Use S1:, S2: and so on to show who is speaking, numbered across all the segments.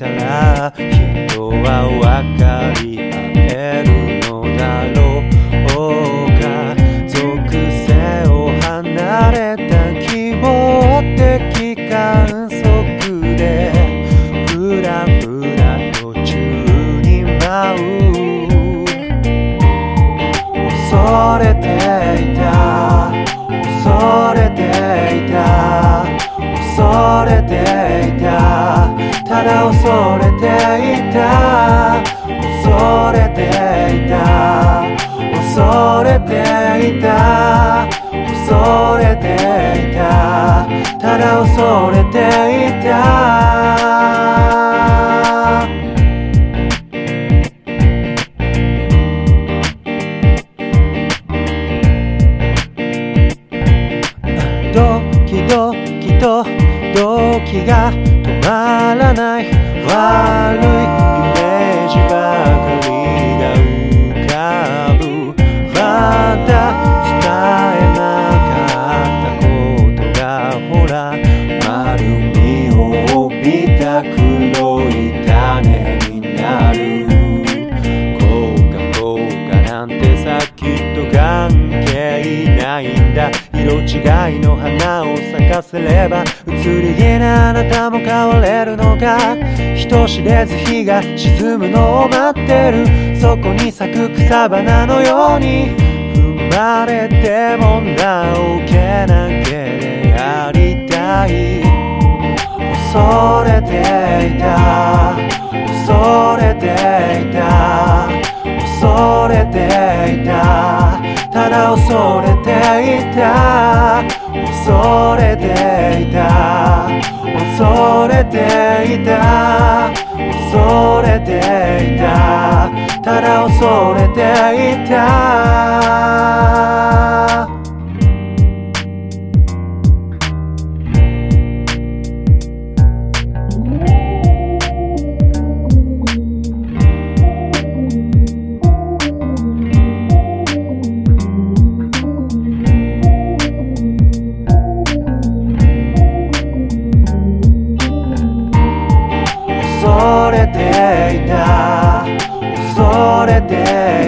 S1: たら人は分かり合えるのだろうか。属性を離れた希望的観測でふらふら途中に舞う恐れただ恐れていた。恐れていた。恐れていた。恐れていた。ただ恐れていた。ドキドキと動機がらない悪い色違いの花を咲かせれば移り気なあなたも変われるのか。人知れず日が沈むのを待ってる。そこに咲く草花のように踏まれてもなおけなげでありたい。恐れていた。恐れていた。恐れていた。ただ恐れいた恐れていた。恐れていた。恐れていた。ただ恐れていた。ていた。恐れて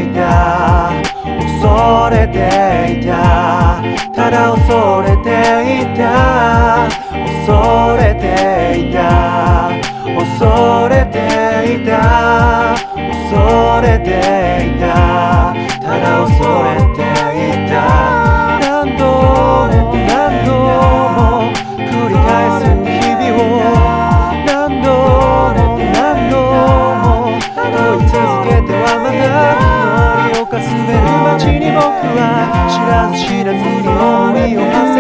S1: いた。恐れていた。ただ恐れていた。恐れていた。恐れていた。恐れていた。たではまだ氷をかすめる街に僕は知らず知らずに重みを重ね